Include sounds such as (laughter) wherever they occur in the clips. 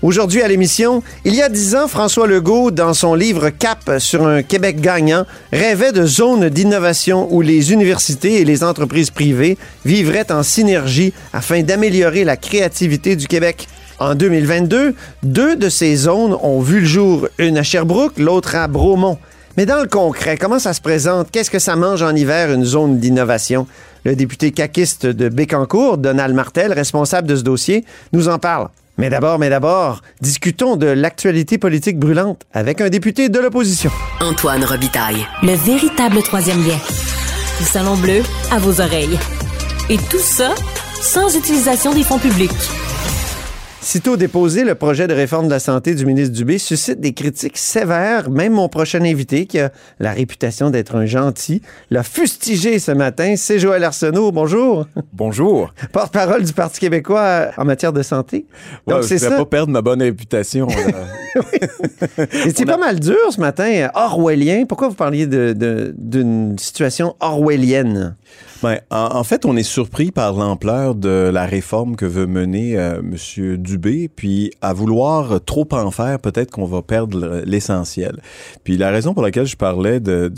Aujourd'hui à l'émission, il y a dix ans, François Legault, dans son livre Cap sur un Québec gagnant, rêvait de zones d'innovation où les universités et les entreprises privées vivraient en synergie afin d'améliorer la créativité du Québec. En 2022, deux de ces zones ont vu le jour, une à Sherbrooke, l'autre à Bromont. Mais dans le concret, comment ça se présente? Qu'est-ce que ça mange en hiver, une zone d'innovation? Le député caquiste de Bécancourt, Donald Martel, responsable de ce dossier, nous en parle. Mais d'abord, mais d'abord, discutons de l'actualité politique brûlante avec un député de l'opposition. Antoine Robitaille. Le véritable troisième lien. Du Salon Bleu à vos oreilles. Et tout ça sans utilisation des fonds publics. Sitôt déposé, le projet de réforme de la santé du ministre Dubé suscite des critiques sévères. Même mon prochain invité, qui a la réputation d'être un gentil, l'a fustigé ce matin. C'est Joël Arsenault. Bonjour. Bonjour. Porte-parole du Parti québécois en matière de santé. Donc, c'est ça. pas perdre ma bonne réputation. (laughs) C'est pas mal dur ce matin. Orwellien. Pourquoi vous parliez d'une situation orwellienne? Ben, en, fait, on est surpris par l'ampleur de la réforme que veut mener euh, M. Dubé, puis à vouloir trop en faire, peut-être qu'on va perdre l'essentiel. Puis la raison pour laquelle je parlais de,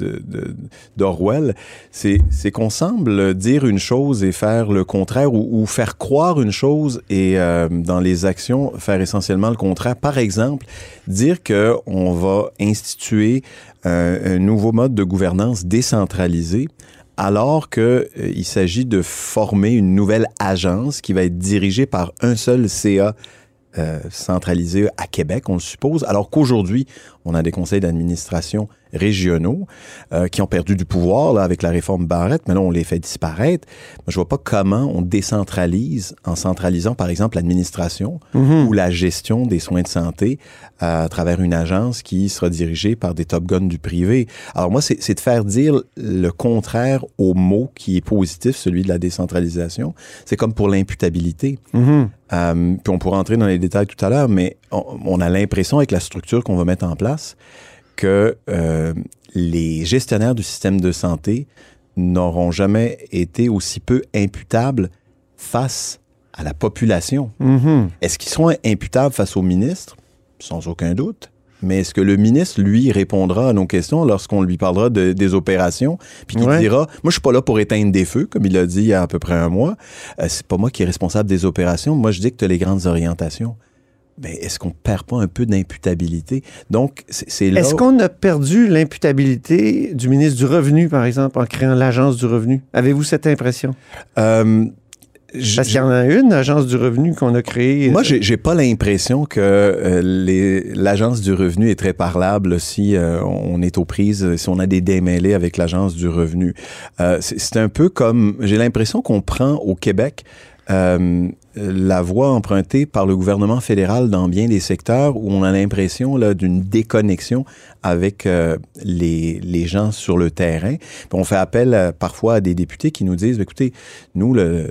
d'Orwell, c'est, c'est qu'on semble dire une chose et faire le contraire, ou, faire croire une chose et euh, dans les actions faire essentiellement le contraire. Par exemple, dire que on va instituer un nouveau mode de gouvernance décentralisé alors qu'il euh, s'agit de former une nouvelle agence qui va être dirigée par un seul CA euh, centralisé à Québec, on le suppose, alors qu'aujourd'hui, on a des conseils d'administration régionaux euh, qui ont perdu du pouvoir là, avec la réforme Barrette, mais là, on les fait disparaître. Je vois pas comment on décentralise en centralisant, par exemple, l'administration Mhm. ou la gestion des soins de santé à travers une agence qui sera dirigée par des top guns du privé. Alors moi, c'est c'est de faire dire le contraire au mot qui est positif, celui de la décentralisation. C'est comme pour l'imputabilité. Mhm. Euh, puis on pourra entrer dans les détails tout à l'heure, mais on, on a l'impression avec la structure qu'on va mettre en place que euh, les gestionnaires du système de santé n'auront jamais été aussi peu imputables face à la population. Mhm. Est-ce qu'ils seront imputables face au ministre? Sans aucun doute. Mais est-ce que le ministre, lui, répondra à nos questions lorsqu'on lui parlera de- des opérations, puis qu'il Ouais. dira, moi, je suis pas là pour éteindre des feux, comme il a dit il y a à peu près un mois. Euh, c'est pas moi qui est responsable des opérations. Moi, je dis que tu as les grandes orientations. Mais est-ce qu'on perd pas un peu d'imputabilité? Donc, c'est là... Est-ce qu'on a perdu l'imputabilité du ministre du Revenu, par exemple, en créant l'Agence du Revenu? Avez-vous cette impression? Euh, Parce qu'il y en a une, l'Agence du Revenu, qu'on a créée. Moi, euh, j'ai j'ai pas l'impression que euh, l'agence du revenu est très parlable si euh, on est aux prises, si on a des démêlés avec l'agence du revenu. Euh, c'est c'est un peu comme, j'ai l'impression qu'on prend au Québec euh, la voie empruntée par le gouvernement fédéral dans bien des secteurs où on a l'impression d'une déconnexion avec euh, les, les gens sur le terrain. On fait appel euh, parfois à des députés qui nous disent, écoutez, nous, le,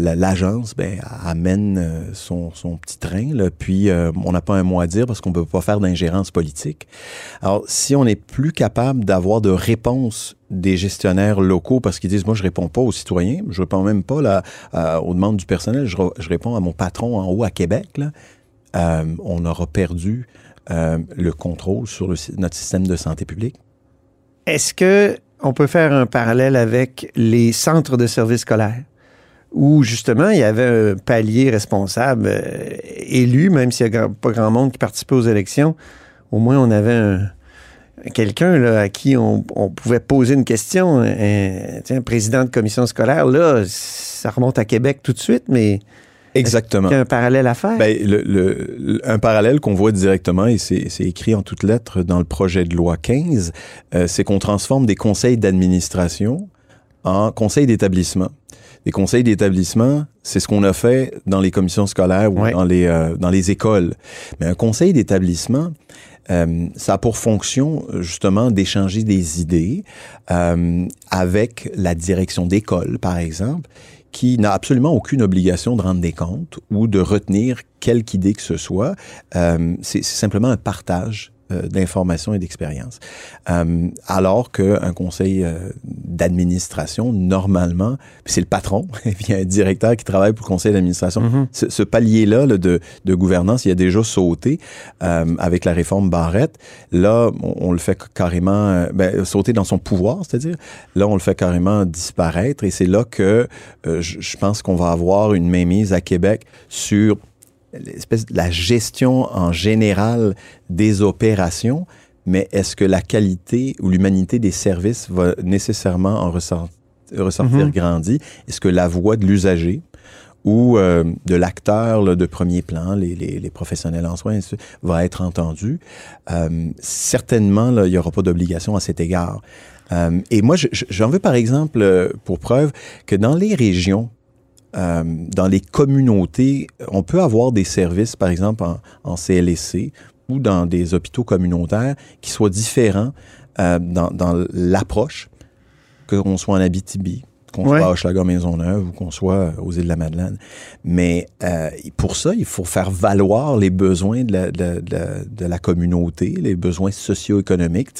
l'agence ben, amène euh, son, son petit train, puis euh, on n'a pas un mot à dire parce qu'on peut pas faire d'ingérence politique. Alors, si on n'est plus capable d'avoir de réponses des gestionnaires locaux parce qu'ils disent, moi, je réponds pas aux citoyens, je réponds même pas là, aux demandes du personnel, je, je réponds à mon patron en haut à Québec, là, euh, on aura perdu le contrôle sur notre système de santé publique. Est-ce que on peut faire un parallèle avec les centres de services scolaires? Où justement, il y avait un palier responsable euh, élu, même s'il n'y a pas grand monde qui participait aux élections, au moins on avait un, quelqu'un là, à qui on, on pouvait poser une question. Un, président de commission scolaire, là, ça remonte à Québec tout de suite, mais Exactement. il y a un parallèle à faire? Ben, le, le- le- un parallèle qu'on voit directement, et c'est c'est écrit en toutes lettres dans le projet de loi 15, euh, c'est qu'on transforme des conseils d'administration en conseils d'établissement. Les conseils d'établissement, c'est ce qu'on a fait dans les commissions scolaires ou Ouais. dans, les, euh, dans les écoles. Mais un conseil d'établissement, euh, ça a pour fonction justement d'échanger des idées euh, avec la direction d'école, par exemple, qui n'a absolument aucune obligation de rendre des comptes ou de retenir quelque idée que ce soit. Euh, c'est simplement un partage euh, d'informations et d'expérience. Euh, alors qu'un conseil euh, d'administration, normalement, c'est le patron, et puis (laughs) il y a un directeur qui travaille pour le conseil d'administration. Mhm. Ce, ce palier-là là, de, de gouvernance, il a déjà sauté avec la réforme Barrette. Là, on, on le fait carrément ben, sauter dans son pouvoir, c'est-à-dire. Là, on le fait carrément disparaître, et c'est là que je, je pense qu'on va avoir une mainmise à Québec sur l'espèce de la gestion en général des opérations, mais est-ce que la qualité ou l'humanité des services va nécessairement en ressort- ressortir Mhm. grandi? Est-ce que la voix de l'usager ou euh, de l'acteur de premier plan, les, les, les professionnels en soins, va être entendue? Euh, certainement, là, il n'y aura pas d'obligation à cet égard. Euh, et moi, je- je- j'en veux par exemple pour preuve que dans les régions, euh, dans les communautés, on peut avoir des services, par exemple en, en CLSC ou dans des hôpitaux communautaires qui soient différents euh, dans, dans l'approche, qu'on soit en Abitibi, qu'on Ouais. soit à Hochelaga Maisonneuve ou qu'on soit aux îles de la Madeleine. Mais euh, pour ça, il faut faire valoir les besoins de la, de la- de la- de la communauté, les besoins socio-économiques,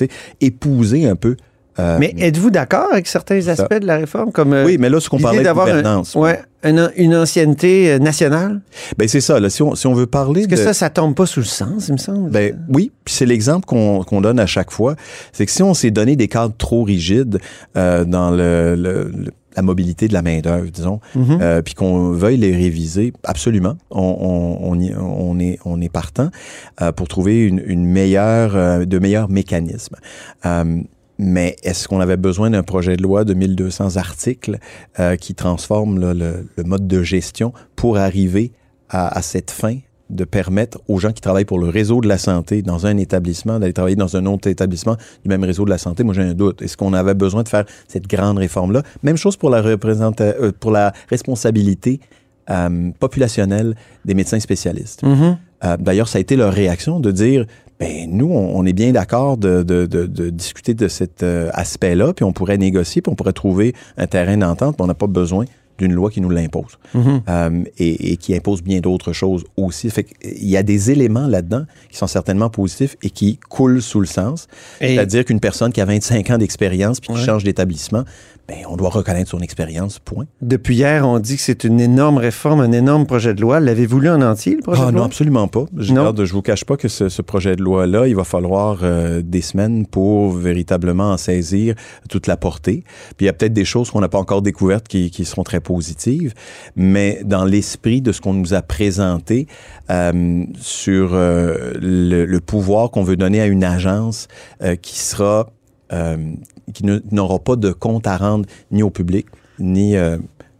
épouser un peu. Euh, Mais êtes-vous d'accord avec certains ça. aspects de la réforme, comme euh, oui, mais là, ce qu'on parlait de un- gouvernance. ouais, une, une ancienneté euh, nationale? Ben, c'est ça. Là, si, on, si on veut parler Est-ce que ça, ça tombe pas sous le sens, il me semble? Ben oui, puis c'est l'exemple qu'on qu'on donne à chaque fois. C'est que si on s'est donné des cadres trop rigides euh, dans le, le- le- la mobilité de la main d'œuvre, disons, Mhm. euh, puis qu'on veuille les réviser, absolument, on, on, on, y- on est on est partant euh, pour trouver une, une meilleure euh, de meilleurs mécanismes. Mais est-ce qu'on avait besoin d'un projet de loi de 1200 articles euh, qui transforme là, le, le mode de gestion pour arriver à, à cette fin de permettre aux gens qui travaillent pour le réseau de la santé dans un établissement d'aller travailler dans un autre établissement du même réseau de la santé, moi j'ai un doute. Est-ce qu'on avait besoin de faire cette grande réforme-là? Même chose pour la, euh, pour la responsabilité euh, populationnelle des médecins spécialistes. Mhm. Euh, D'ailleurs, ça a été leur réaction de dire, ben nous, on, on est bien d'accord de, de, de, de discuter de cet euh, aspect-là, puis on pourrait négocier, puis on pourrait trouver un terrain d'entente, puis on n'a pas besoin d'une loi qui nous l'impose Mhm. euh, et, et qui impose bien d'autres choses aussi. Fait qu'il y a des éléments là-dedans qui sont certainement positifs et qui coulent sous le sens. Et- C'est-à-dire qu'une personne qui a 25 ans d'expérience puis qui Ouais. change d'établissement, ben, on doit reconnaître son expérience, point. Depuis hier, on dit que c'est une énorme réforme, un énorme projet de loi. L'avez-vous lu en entier, le projet Ah de non, loi? absolument pas. Je, Non? je vous cache pas que ce, ce projet de loi-là, il va falloir euh, des semaines pour véritablement en saisir toute la portée. Puis il y a peut-être des choses qu'on n'a pas encore découvertes qui, qui seront très positives, mais dans l'esprit de ce qu'on nous a présenté euh, sur euh, le, le pouvoir qu'on veut donner à une agence qui sera euh, qui n'aura pas de compte à rendre ni au public ni euh,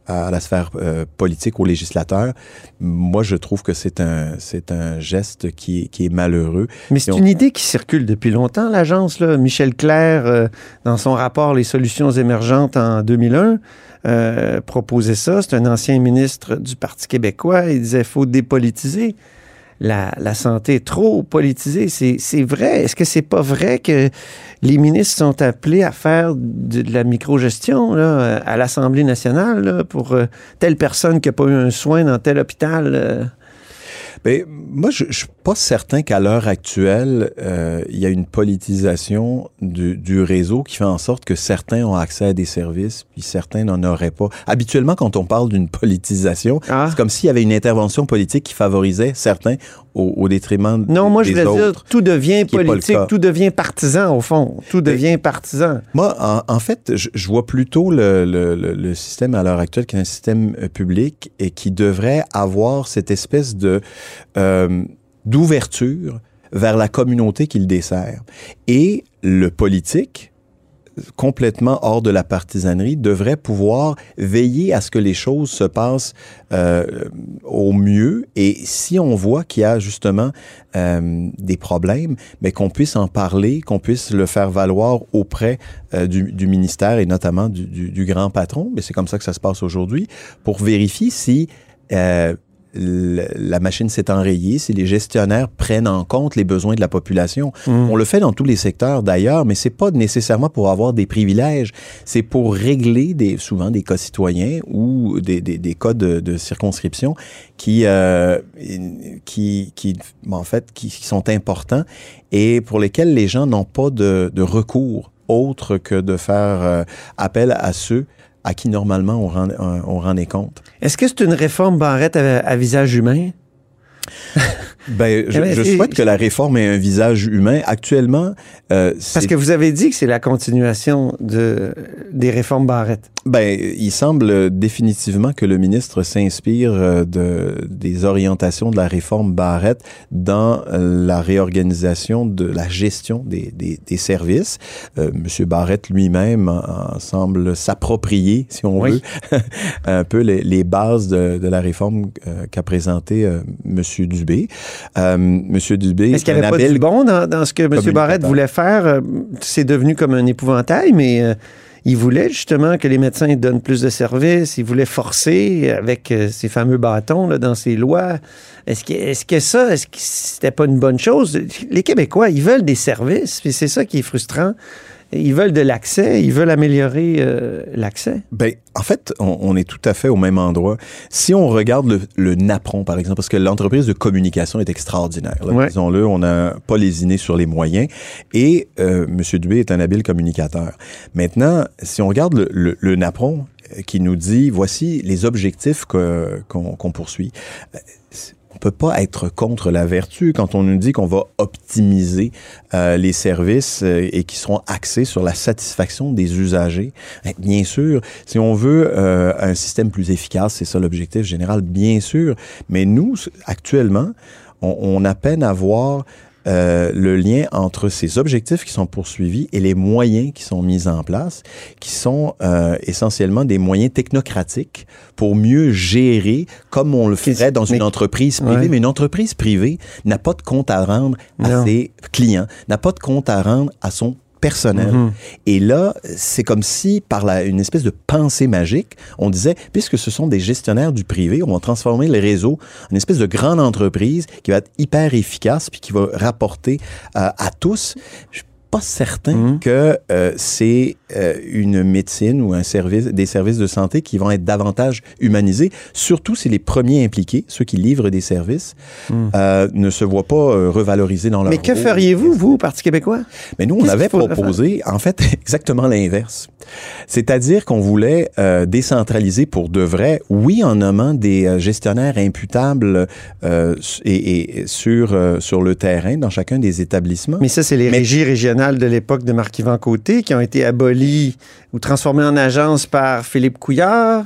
à la sphère euh, politique, aux législateurs. Moi, je trouve que c'est un, c'est un geste qui, est- qui est malheureux. Mais c'est on- une idée qui circule depuis longtemps, l'agence. là. Michel Clair, euh, dans son rapport Les solutions émergentes en 2001, euh, proposait ça. C'est un ancien ministre du Parti québécois. Il disait faut dépolitiser. La, santé est trop politisée. C'est vrai. Est-ce que c'est pas vrai que les ministres sont appelés à faire de, la microgestion à l'Assemblée nationale pour euh, telle personne qui n'a pas eu un soin dans tel hôpital? euh? Ben, moi, je, pas certain qu'à l'heure actuelle, euh, il y a une politisation du, du réseau qui fait en sorte que certains ont accès à des services, puis certains n'en auraient pas. Habituellement, quand on parle d'une politisation, Ah. c'est comme s'il y avait une intervention politique qui favorisait certains au, au détriment Non, moi, je des voulais dire, autres. tout devient politique, tout devient partisan, au fond. Tout devient partisan. Moi, en, en fait, je, je vois plutôt le, le- le- le système à l'heure actuelle qui est un système euh, public et qui devrait avoir cette espèce de euh, d'ouverture vers la communauté qu'il dessert. Et le politique, complètement hors de la partisanerie, devrait pouvoir veiller à ce que les choses se passent euh, au mieux. Et si on voit qu'il y a justement euh, des problèmes, mais qu'on puisse en parler, qu'on puisse le faire valoir auprès euh, du, ministère et notamment du, du- du grand patron, mais c'est comme ça que ça se passe aujourd'hui, pour vérifier si euh, le- la machine s'est enrayée, si les gestionnaires prennent en compte les besoins de la population. On le fait dans tous les secteurs d'ailleurs, mais c'est pas nécessairement pour avoir des privilèges, c'est pour régler des, souvent des cas citoyens ou des, des, des cas de, de circonscription qui, euh, qui, qui, en fait, qui, qui sont importants et pour lesquels les gens n'ont pas de, de recours autre que de faire euh, appel à ceux à qui normalement on rend, on rend des comptes. Est-ce que c'est une réforme Barrette à, à visage humain? (laughs) Ben, je, Eh ben, je souhaite que la réforme ait un visage humain. Actuellement, euh, Parce que vous avez dit que c'est la continuation de, des réformes Barrette. ben, il semble définitivement que le ministre s'inspire euh, de, des orientations de la réforme Barrette dans euh, la réorganisation de la gestion des, des, des services. Euh, Monsieur Barrette lui-même semble s'approprier, si on Oui. veut, (laughs) un peu les, les bases de, de la réforme euh, qu'a présenté euh, Monsieur Dubé. Euh, Monsieur Dubé Est-ce qu'il n'y un avait pas bon dans, dans ce que M. Barrette voulait faire? Euh, C'est devenu comme un épouvantail, mais euh, il voulait justement que les médecins donnent plus de services. Il voulait forcer avec euh, ces fameux bâtons là, dans ses lois. Est-ce que, est-ce que ça, est-ce que c'était pas une bonne chose? Les Québécois, ils veulent des services, puis c'est ça qui est frustrant. Ils veulent de l'accès, ils veulent améliorer euh, l'accès. Ben, en fait, on, on est tout à fait au même endroit. Si on regarde le, le Napron, par exemple, parce que l'entreprise de communication est extraordinaire. Ouais. Disons-le, on n'a pas lésiné sur les moyens. Et euh, M. Dubé est un habile communicateur. Maintenant, si on regarde le, le, le Napron, euh, qui nous dit, voici les objectifs qu'on qu'on poursuit. Peut pas être contre la vertu quand on nous dit qu'on va optimiser euh, les services euh, et qui seront axés sur la satisfaction des usagers. Ben, Bien sûr, si on veut euh, un système plus efficace, c'est ça l'objectif général, bien sûr. Mais nous, actuellement, on, on a peine à voir euh, le lien entre ces objectifs qui sont poursuivis et les moyens qui sont mis en place, qui sont euh, essentiellement des moyens technocratiques pour mieux gérer comme on le ferait dans une entreprise privée. Ouais. Mais une entreprise privée n'a pas de compte à rendre à Non. ses clients, n'a pas de compte à rendre à son personnel. Mhm. Et là, c'est comme si, par la, une espèce de pensée magique, on disait, puisque ce sont des gestionnaires du privé, on va transformer le réseau en une espèce de grande entreprise qui va être hyper efficace puis qui va rapporter euh, à tous. Je suis pas certain Mhm. que euh, c'est euh, une médecine ou un service, des services de santé qui vont être davantage humanisés, surtout si les premiers impliqués, ceux qui livrent des services, euh, ne se voient pas euh, revalorisés dans leur Hmm. Mais que feriez-vous, vous, Parti québécois? Mais nous, on avait proposé, en fait, (laughs) exactement l'inverse. C'est-à-dire qu'on voulait euh, décentraliser pour de vrai, oui, en nommant des gestionnaires imputables euh, et, et sur, euh, sur le terrain dans chacun des établissements. Mais ça, c'est les Mais- régies régionales de l'époque de Marc-Yvan Côté qui ont été abolies ou transformées en agences par Philippe Couillard.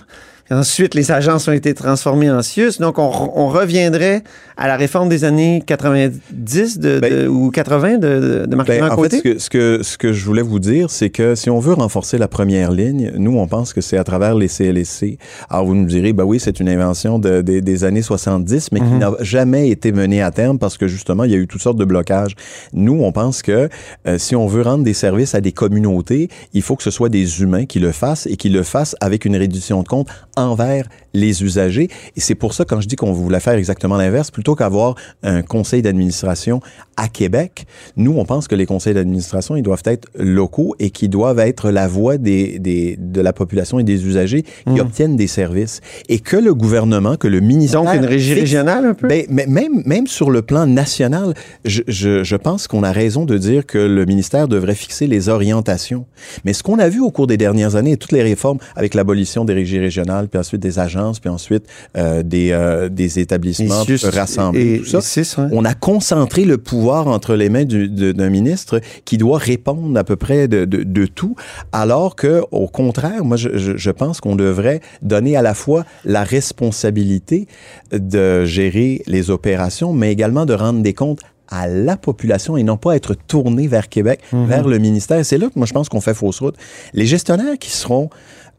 Ensuite, les agences ont été transformées en CIUS. Donc, on, re- on reviendrait à la réforme des années 90 de, Ben- de- ou 80 de, de, Marc-Yvan Ben, en fait, ce que, ce, que, ce que je voulais vous dire, c'est que si on veut renforcer la première ligne, nous, on pense que c'est à travers les CLSC. Alors, vous nous direz, ben oui, c'est une invention de- de- des années 70, mais qui Mhm. n'a jamais été menée à terme parce que, justement, il y a eu toutes sortes de blocages. Nous, on pense que euh, si on veut rendre des services à des communautés, il faut que ce soit des humains qui le fassent et qui le fassent avec une réduction de compte envers les usagers. Et c'est pour ça, quand je dis qu'on voulait faire exactement l'inverse, plutôt qu'avoir un conseil d'administration à Québec, nous, on pense que les conseils d'administration, ils doivent être locaux et qui doivent être la voix des, des, de la population et des usagers qui obtiennent des services. Et que le gouvernement, que le ministère... Donc, une régie fixe- régionale un peu? ben, mais même, même sur le plan national, je, je, je pense qu'on a raison de dire que le ministère devrait fixer les orientations. Mais ce qu'on a vu au cours des dernières années, toutes les réformes avec l'abolition des régies régionales, puis ensuite des agences, puis ensuite euh, des, euh, des établissements Et rassemblés, et- tout ça, et CIS, ouais. on a concentré le pouvoir entre les mains du- d'un ministre qui doit répondre à peu près de, de, de tout, alors que, au contraire, moi, je, je, je pense qu'on devrait donner à la fois la responsabilité de gérer les opérations, mais également de rendre des comptes à la population et non pas être tourné vers Québec, vers le ministère. C'est là que moi, je pense qu'on fait fausse route. Les gestionnaires qui seront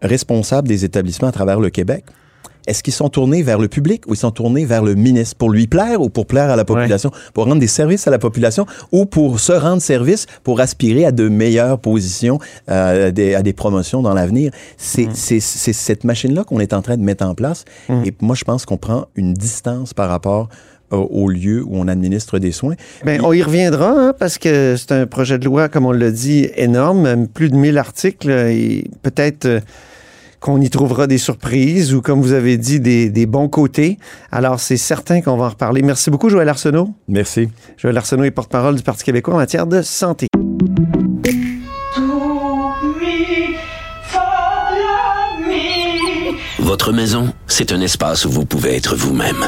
responsables des établissements à travers le Québec, est-ce qu'ils sont tournés vers le public ou ils sont tournés vers le ministre? Pour lui plaire ou pour plaire à la population, pour rendre des services à la population ou pour se rendre service pour aspirer à de meilleures positions, euh, des, à des promotions dans l'avenir? C'est c'est c'est cette machine-là qu'on est en train de mettre en place. Et moi, je pense qu'on prend une distance par rapport euh, au lieu où on administre des soins. Ben, on y reviendra, hein, parce que c'est un projet de loi, comme on l'a dit, énorme, plus de 1000 articles, et peut-être euh, qu'on y trouvera des surprises ou, comme vous avez dit, des, des bons côtés. Alors, c'est certain qu'on va en reparler. Merci beaucoup, Joël Arsenault. Merci. Joël Arsenault est porte-parole du Parti québécois en matière de santé. Votre maison, c'est un espace où vous pouvez être vous-même.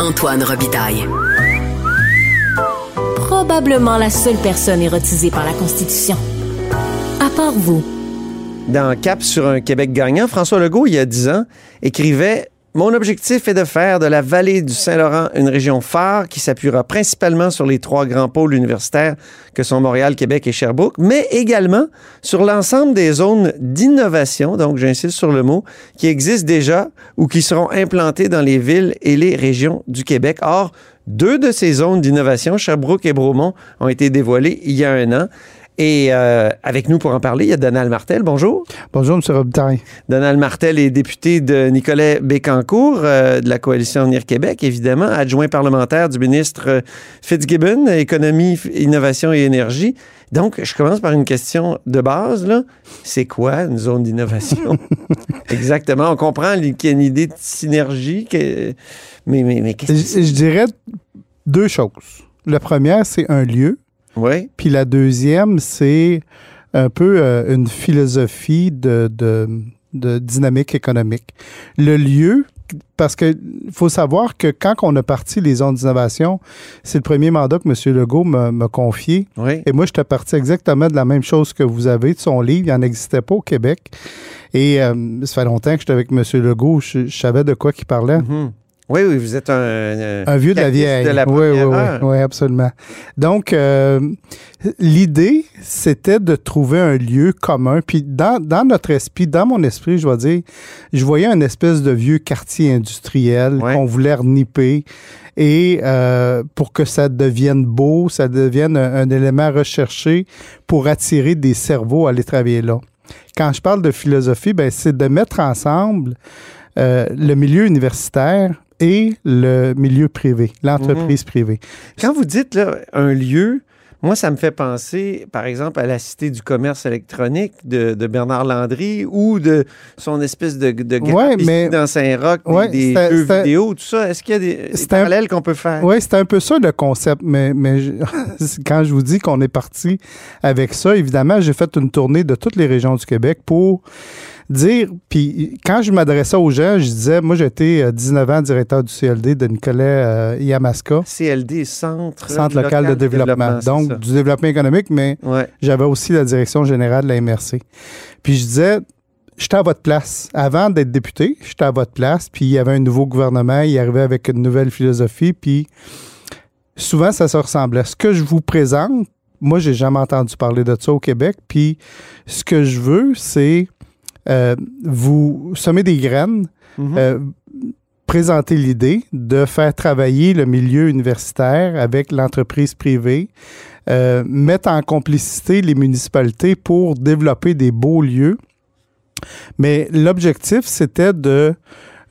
Antoine Robitaille. Probablement la seule personne érotisée par la Constitution. À part vous. Dans Cap sur un Québec gagnant, François Legault, il y a 10 ans, écrivait Mon objectif est de faire de la vallée du Saint-Laurent une région phare qui s'appuiera principalement sur les trois grands pôles universitaires que sont Montréal, Québec et Sherbrooke, mais également sur l'ensemble des zones d'innovation, donc j'insiste sur le mot, qui existent déjà ou qui seront implantées dans les villes et les régions du Québec. Or, deux de ces zones d'innovation, Sherbrooke et Bromont, ont été dévoilées il y a un an. Et euh, avec nous pour en parler, il y a Donald Martel. Bonjour. Bonjour, M. Robitaille. Donald Martel est député de Nicolas Bécancourt euh, de la coalition Avenir Québec, évidemment, adjoint parlementaire du ministre euh, Fitzgibbon, Économie, Innovation et Énergie. Donc, je commence par une question de base. là. C'est quoi une zone d'innovation? (laughs) Exactement. On comprend qu'il y a une idée de synergie, que- mais, mais, mais qu'est-ce que Je, c'est? je dirais deux choses. La première, c'est un lieu. Oui. Puis la deuxième, c'est un peu euh, une philosophie de, de, de dynamique économique. Le lieu, parce que faut savoir que quand on a parti les zones d'innovation, c'est le premier mandat que M. Legault m'a confié. Oui. Et moi, j'étais parti exactement de la même chose que vous avez de son livre. Il n'en existait pas au Québec. Et euh, ça fait longtemps que j'étais avec M. Legault. Je, je savais de quoi qu'il parlait. Mhm. Oui, oui, vous êtes un... euh, Un vieux de la vieille. de la oui, oui, oui, oui, absolument. Donc, euh, l'idée, c'était de trouver un lieu commun. Puis, dans, dans notre esprit, dans mon esprit, je vais dire, je voyais un espèce de vieux quartier industriel Ouais. qu'on voulait reniper. Et euh, pour que ça devienne beau, ça devienne un, un élément recherché pour attirer des cerveaux à aller travailler là. Quand je parle de philosophie, ben, c'est de mettre ensemble euh, le milieu universitaire et le milieu privé, l'entreprise privée. Quand vous dites là, un lieu, moi, ça me fait penser, par exemple, à la Cité du commerce électronique de, de Bernard Landry ou de son espèce de, de Ouais, mais- dans Saint-Roch, Ouais, des, jeux vidéo, tout ça. Est-ce qu'il y a des, parallèles qu'on peut faire? Oui, c'est un peu ça le concept, mais, mais je- (laughs) quand je vous dis qu'on est parti avec ça, évidemment, j'ai fait une tournée de toutes les régions du Québec pour dire, puis quand je m'adressais aux gens, je disais, moi j'étais euh, 19 ans directeur du CLD de Nicolas euh, Yamaska, CLD, Centre, Centre local de développement, donc du développement économique, mais Ouais. j'avais aussi la direction générale de la MRC. Puis je disais, j'étais à votre place. Avant d'être député, j'étais à votre place. Puis il y avait un nouveau gouvernement, il arrivait avec une nouvelle philosophie. Puis souvent, ça se ressemblait. Ce que je vous présente, moi, j'ai jamais entendu parler de ça au Québec. Puis ce que je veux, c'est euh, vous semer des graines, euh, présenter l'idée de faire travailler le milieu universitaire avec l'entreprise privée, euh, mettre en complicité les municipalités pour développer des beaux lieux. Mais l'objectif, c'était de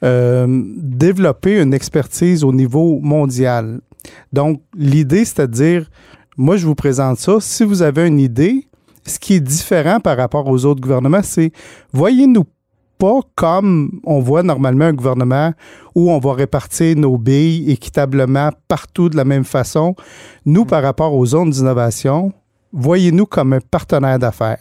développer une expertise au niveau mondial. Donc, l'idée, c'est à dire, moi, je vous présente ça. Si vous avez une idée, ce qui est différent par rapport aux autres gouvernements, c'est voyez-nous pas comme on voit normalement un gouvernement où on va répartir nos billes équitablement partout de la même façon. Nous, par rapport aux zones d'innovation, voyez-nous comme un partenaire d'affaires.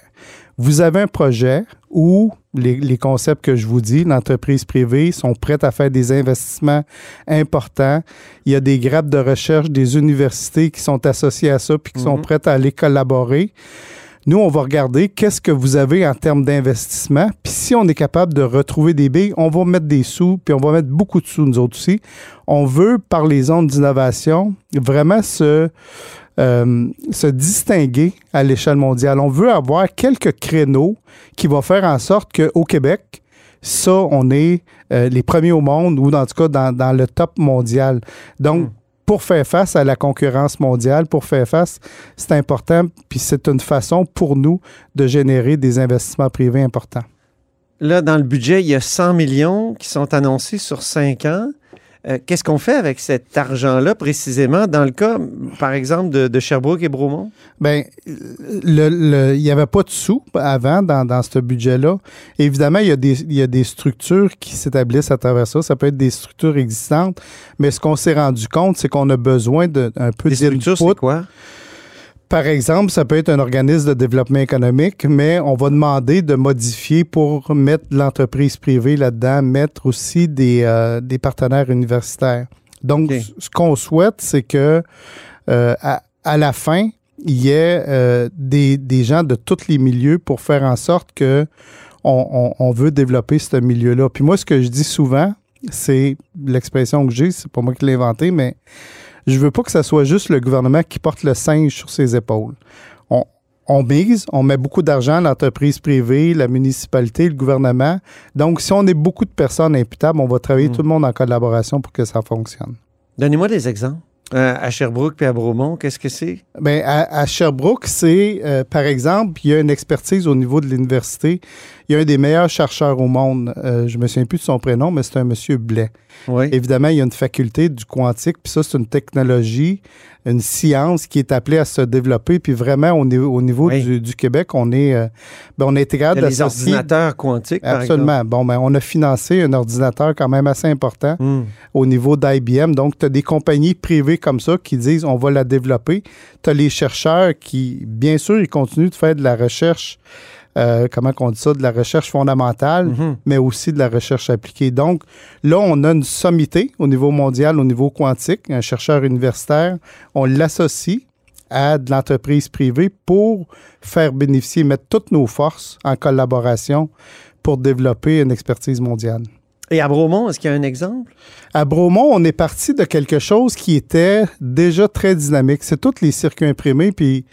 Vous avez un projet où les, les concepts que je vous dis, l'entreprise privée, sont prêtes à faire des investissements importants. Il y a des grappes de recherche des universités qui sont associées à ça puis qui sont Mhm. prêtes à aller collaborer. Nous, on va regarder qu'est-ce que vous avez en termes d'investissement. Puis si on est capable de retrouver des billes, on va mettre des sous, puis on va mettre beaucoup de sous, nous autres aussi. On veut, par les zones d'innovation, vraiment se, euh, se distinguer à l'échelle mondiale. On veut avoir quelques créneaux qui vont faire en sorte qu'au Québec, ça, on est euh, les premiers au monde ou en tout cas dans, dans le top mondial. Donc, pour faire face à la concurrence mondiale, pour faire face, c'est important, puis c'est une façon pour nous de générer des investissements privés importants. Là, dans le budget, il y a 100 millions qui sont annoncés sur 5 ans. Euh, Qu'est-ce qu'on fait avec cet argent-là précisément dans le cas, par exemple, de, de Sherbrooke et Bromont? Bien, il n'y avait pas de sous avant dans, dans ce budget-là. Évidemment, il y, a des, il y a des structures qui s'établissent à travers ça. Ça peut être des structures existantes, mais ce qu'on s'est rendu compte, c'est qu'on a besoin d'un peu Des structures, c'est quoi? Par exemple, ça peut être un organisme de développement économique, mais on va demander de modifier pour mettre l'entreprise privée là-dedans, mettre aussi des, euh, des partenaires universitaires. Donc, ce qu'on souhaite, c'est que euh, à, à la fin, il y ait euh, des, des gens de tous les milieux pour faire en sorte que on, on- on veut développer ce milieu-là. Puis moi, ce que je dis souvent, c'est l'expression que j'ai, c'est pas moi qui l'ai inventé, mais je veux pas que ce soit juste le gouvernement qui porte le singe sur ses épaules. On, on mise, on met beaucoup d'argent, l'entreprise privée, la municipalité, le gouvernement. Donc, si on est beaucoup de personnes imputables, on va travailler Mm. tout le monde en collaboration pour que ça fonctionne. Donnez-moi des exemples. Euh, à Sherbrooke puis à Bromont, qu'est-ce que c'est? À, à Sherbrooke, c'est, euh, par exemple, il y a une expertise au niveau de l'université. Il y a un des meilleurs chercheurs au monde. Euh, je me souviens plus de son prénom, mais c'est un monsieur Blais. Oui. Évidemment, il y a une faculté du quantique, puis ça, c'est une technologie, une science qui est appelée à se développer. Puis vraiment, au niveau, au niveau Oui. du, du Québec, on est, euh, ben, on y capable les ordinateurs quantiques, par Absolument. Bon, ben, on a financé un ordinateur quand même assez important. Hmm. au niveau d'IBM. Donc, tu as des compagnies privées comme ça qui disent on va la développer. Tu as les chercheurs qui, bien sûr, ils continuent de faire de la recherche, euh, comment on dit ça, de la recherche fondamentale, Mhm. mais aussi de la recherche appliquée. Donc, là, on a une sommité au niveau mondial, au niveau quantique, un chercheur universitaire. On l'associe à de l'entreprise privée pour faire bénéficier, mettre toutes nos forces en collaboration pour développer une expertise mondiale. Et à Bromont, est-ce qu'il y a un exemple? À Bromont, on est parti de quelque chose qui était déjà très dynamique. C'est tous les circuits imprimés, puis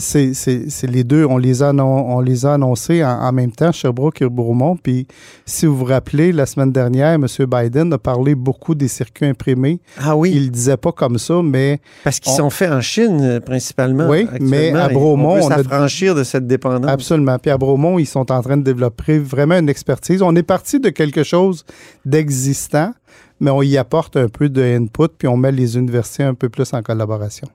c'est c'est- c'est les deux, on les a, on les a annoncés en, en même temps, Sherbrooke et Bromont. Puis si vous vous rappelez, la semaine dernière, M. Biden a parlé beaucoup des circuits imprimés. Ah oui, Il le disait pas comme ça, mais parce qu'ils on- sont faits en Chine, principalement. Oui, mais à Bromont, on s'affranchir de cette dépendance. Absolument. Puis à Bromont, ils sont en train de développer vraiment une expertise. On est parti de quelque chose d'existant, mais on y apporte un peu de input, puis on met les universités un peu plus en collaboration.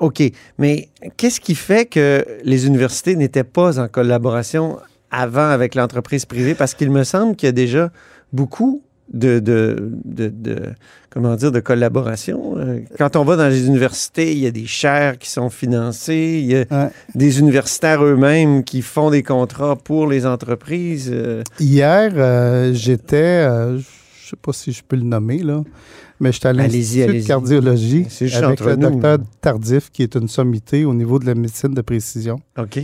OK, mais qu'est-ce qui fait que les universités n'étaient pas en collaboration avant avec l'entreprise privée? Parce qu'il me semble qu'il y a déjà beaucoup de, de, de- de- comment dire, de collaboration. Euh, Quand on va dans les universités, il y a des chaires qui sont financées, il y a Ouais. des universitaires eux-mêmes qui font des contrats pour les entreprises. euh, Hier, euh, j'étais, euh, je sais pas si je peux le nommer, là, mais j'étais à Allez-y, l'Institut de cardiologie avec le nous. docteur Tardif, qui est une sommité au niveau de la médecine de précision. OK.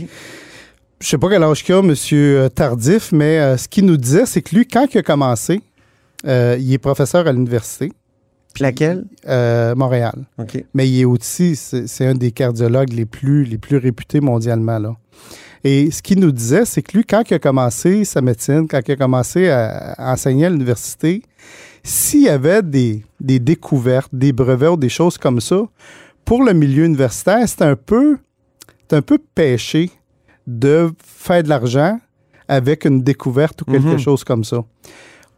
Je sais pas quel âge qu'il a, M. Tardif, mais euh, ce qu'il nous disait, c'est que lui, quand il a commencé, euh, il est professeur à l'université, Puis laquelle? euh, Montréal. OK. mais il est aussi, c'est un des cardiologues les plus, les plus réputés mondialement. Là. Et ce qu'il nous disait, c'est que lui, quand il a commencé sa médecine, quand il a commencé à, à enseigner à l'université, s'il y avait des, des découvertes, des brevets ou des choses comme ça, pour le milieu universitaire, c'est un peu, c'est un peu péché de faire de l'argent avec une découverte ou quelque Mhm. chose comme ça.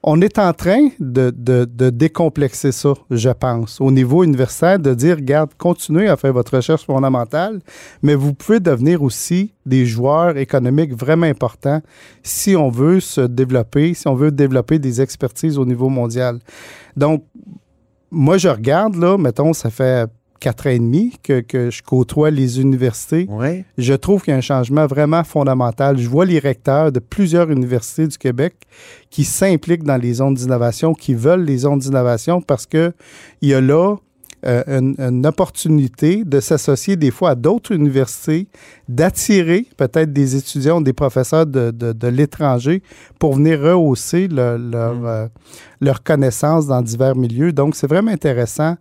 On est en train de, de- décomplexer ça, je pense, au niveau universitaire, de dire, regarde, continuez à faire votre recherche fondamentale, mais vous pouvez devenir aussi des joueurs économiques vraiment importants si on veut se développer, si on veut développer des expertises au niveau mondial. Donc, moi, je regarde, là, mettons, ça fait quatre ans et demi que, que je côtoie les universités, je trouve qu'il y a un changement vraiment fondamental. Je vois les recteurs de plusieurs universités du Québec qui s'impliquent dans les zones d'innovation, qui veulent les zones d'innovation parce que il y a là euh, une, une opportunité de s'associer des fois à d'autres universités, d'attirer peut-être des étudiants, des professeurs de, de- de l'étranger pour venir rehausser le- leur, euh, leur connaissance dans divers milieux. Donc, c'est vraiment intéressant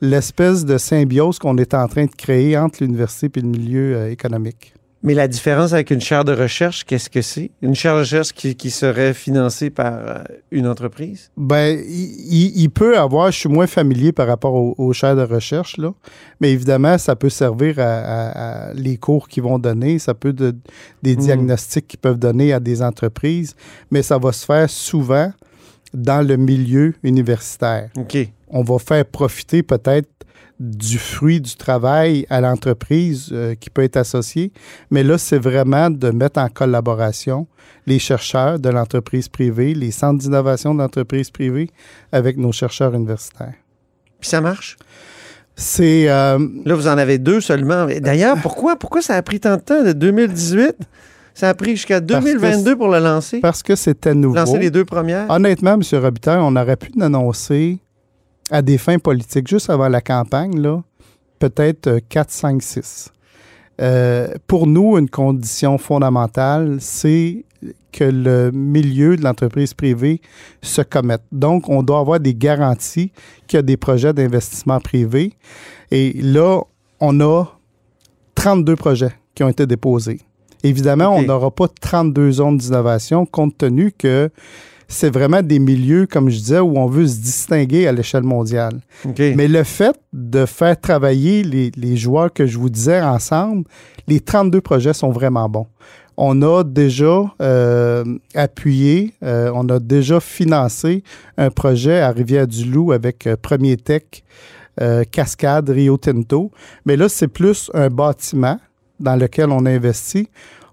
l'espèce de symbiose qu'on est en train de créer entre l'université et le milieu euh, économique. Mais la différence avec une chaire de recherche, qu'est-ce que c'est? Une chaire de recherche qui, qui serait financée par euh, une entreprise? Ben, il, il- peut avoir, je suis moins familier par rapport aux, aux chaires de recherche, là, mais évidemment, ça peut servir à, à- à les cours qu'ils vont donner, ça peut de, des Mhm. diagnostics qu'ils peuvent donner à des entreprises, mais ça va se faire souvent dans le milieu universitaire. OK. On va faire profiter peut-être du fruit du travail à l'entreprise euh, qui peut être associé, mais là, c'est vraiment de mettre en collaboration les chercheurs de l'entreprise privée, les centres d'innovation de l'entreprise privée avec nos chercheurs universitaires. Puis ça marche? C'est euh, Là, vous en avez deux seulement. D'ailleurs, (laughs) pourquoi, pourquoi ça a pris tant de temps, de 2018? Ça a pris jusqu'à Parce que 2022 pour le lancer. parce que c'était nouveau. Lancer les deux premières. Honnêtement, M. Robitaille, on aurait pu l'annoncer à des fins politiques juste avant la campagne, là, peut-être euh, 4, 5, 6. Euh, pour nous, une condition fondamentale, c'est que le milieu de l'entreprise privée se commette. Donc, on doit avoir des garanties qu'il y a des projets d'investissement privé. Et là, on a 32 projets qui ont été déposés. Évidemment, on n'aura pas 32 zones d'innovation compte tenu que c'est vraiment des milieux, comme je disais, où on veut se distinguer à l'échelle mondiale. Mais le fait de faire travailler les, les joueurs que je vous disais ensemble, les 32 projets sont vraiment bons. On a déjà euh, appuyé, euh, on a déjà financé un projet à Rivière-du-Loup avec euh, Premier Tech, euh, Cascade, Rio Tinto. Mais là, c'est plus un bâtiment dans lequel on investit.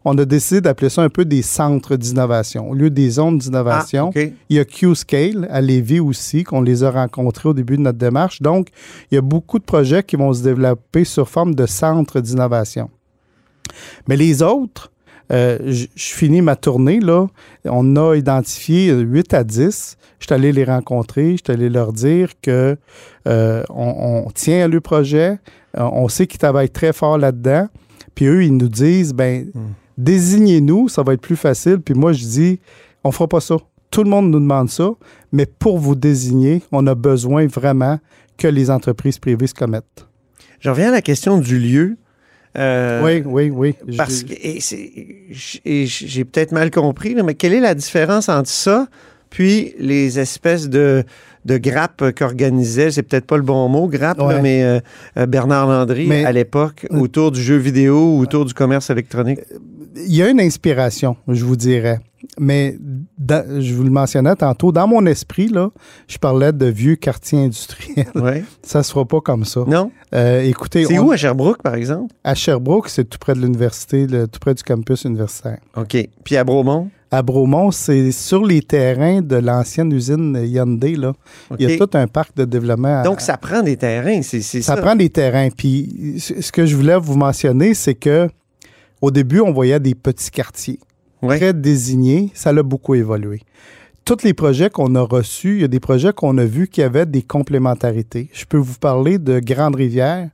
On a décidé d'appeler ça un peu des centres d'innovation. Au lieu des zones Ah, d'innovation, OK. il y a Q-Scale à Lévis aussi, qu'on les a rencontrés au début de notre démarche. Donc, il y a beaucoup de projets qui vont se développer sur forme de centres d'innovation. Mais les autres, euh, je finis ma tournée, là. On a identifié 8 à 10. Je suis allé les rencontrer, je suis allé leur dire que euh, on, on tient à le projet, euh, on sait qu'ils travaillent très fort là-dedans. Puis eux, ils nous disent, ben, désignez-nous, ça va être plus facile. Puis moi, je dis, on fera pas ça. Tout le monde nous demande ça, mais pour vous désigner, on a besoin vraiment que les entreprises privées se commettent. Je reviens à la question du lieu. Euh, oui, oui, oui. Parce que j'ai peut-être mal compris, là, mais quelle est la différence entre ça puis les espèces de, de grappes qu'organisait, c'est peut-être pas le bon mot, grappe, là, mais euh, euh, Bernard Landry Mais- à l'époque, autour du jeu vidéo, autour du commerce électronique? Il y a une inspiration, je vous dirais. Mais dans- je vous le mentionnais tantôt, dans mon esprit, là, je parlais de vieux quartiers industriels. Ouais. (laughs) ça se fera pas comme ça. Non? Euh, écoutez, C'est où à Sherbrooke, par exemple? à Sherbrooke, c'est tout près de l'université, tout près du campus universitaire. OK. Puis à Bromont? À Bromont, c'est sur les terrains de l'ancienne usine Hyundai. Là. Il y a tout un parc de développement. à- Donc, ça prend des terrains, c'est ça. ça prend des terrains. Puis ce que je voulais vous mentionner, c'est que au début, on voyait des petits quartiers Ouais. très désignés. Ça l'a beaucoup évolué. Tous les projets qu'on a reçus, il y a des projets qu'on a vus qui avaient des complémentarités. Je peux vous parler de Grande-Rivière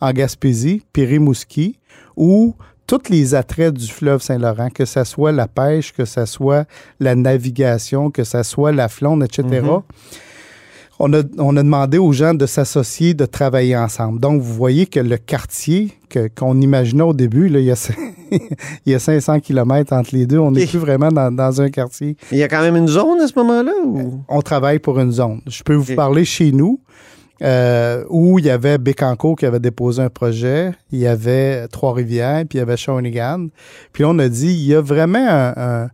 en Gaspésie, puis Rimouski, où tous les attraits du fleuve Saint-Laurent, que ce soit la pêche, que ce soit la navigation, que ce soit la flonde, etc., on a, on a demandé aux gens de s'associer, de travailler ensemble. Donc, vous voyez que le quartier que- qu'on imaginait au début, là, il, y a, (laughs) il y a 500 km entre les deux. On n'est plus vraiment dans, dans un quartier. Il y a quand même une zone à ce moment-là? Ou... On travaille pour une zone. Je peux vous parler chez nous, euh, où il y avait Bécancourt qui avait déposé un projet, il y avait Trois-Rivières, puis il y avait Shawinigan. Puis là, on a dit, il y a vraiment un- un-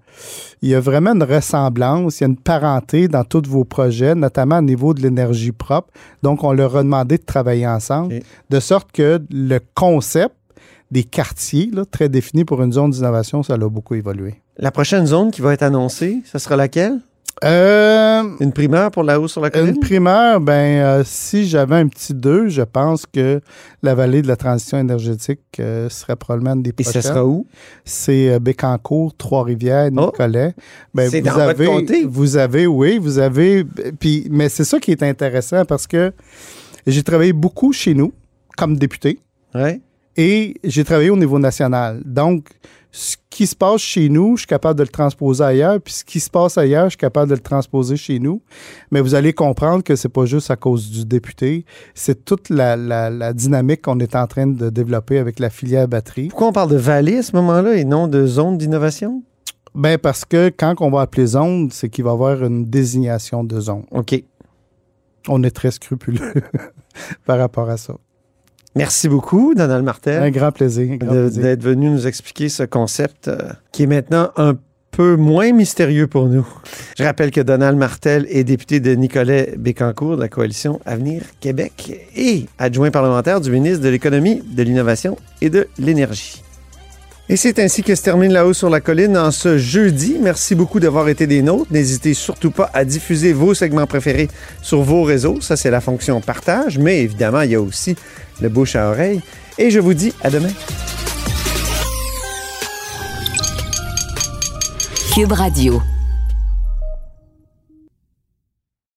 il y a vraiment une ressemblance, il y a une parenté dans tous vos projets, notamment au niveau de l'énergie propre. Donc, on leur a demandé de travailler ensemble, de sorte que le concept des quartiers, là, très défini pour une zone d'innovation, ça a beaucoup évolué. La prochaine zone qui va être annoncée, ce sera laquelle? Euh, Une primeur pour la hausse sur la colline? une primeur, ben, euh, si j'avais un petit 2, je pense que la vallée de la transition énergétique euh, serait probablement une des Et prochaines. ça sera où? C'est Bécancourt, Trois-Rivières, Oh. Nicolet. Ben, C'est dans votre avez, comté? Vous avez, oui, vous avez. Puis, mais c'est ça qui est intéressant parce que j'ai travaillé beaucoup chez nous comme député Ouais. et j'ai travaillé au niveau national. Donc, ce qui se passe chez nous, je suis capable de le transposer ailleurs, puis ce qui se passe ailleurs, je suis capable de le transposer chez nous. Mais vous allez comprendre que c'est pas juste à cause du député, c'est toute la, la- la dynamique qu'on est en train de développer avec la filière batterie. Pourquoi on parle de vallée à ce moment-là et non de zone d'innovation? Ben parce que quand on va appeler zone, c'est qu'il va y avoir une désignation de zone. OK. On est très scrupuleux (laughs) par rapport à ça. Merci beaucoup, Donald Martel. Un grand plaisir. d'être venu nous expliquer ce concept euh, qui est maintenant un peu moins mystérieux pour nous. Je rappelle que Donald Martel est député de Nicolet Bécancourt de la coalition Avenir Québec et adjoint parlementaire du ministre de l'Économie, de l'Innovation et de l'Énergie. Et c'est ainsi que se termine La Haut sur la Colline en ce jeudi. Merci beaucoup d'avoir été des nôtres. N'hésitez surtout pas à diffuser vos segments préférés sur vos réseaux. Ça, c'est la fonction partage. Mais évidemment, il y a aussi le bouche à oreille. Et je vous dis à demain. Cube Radio.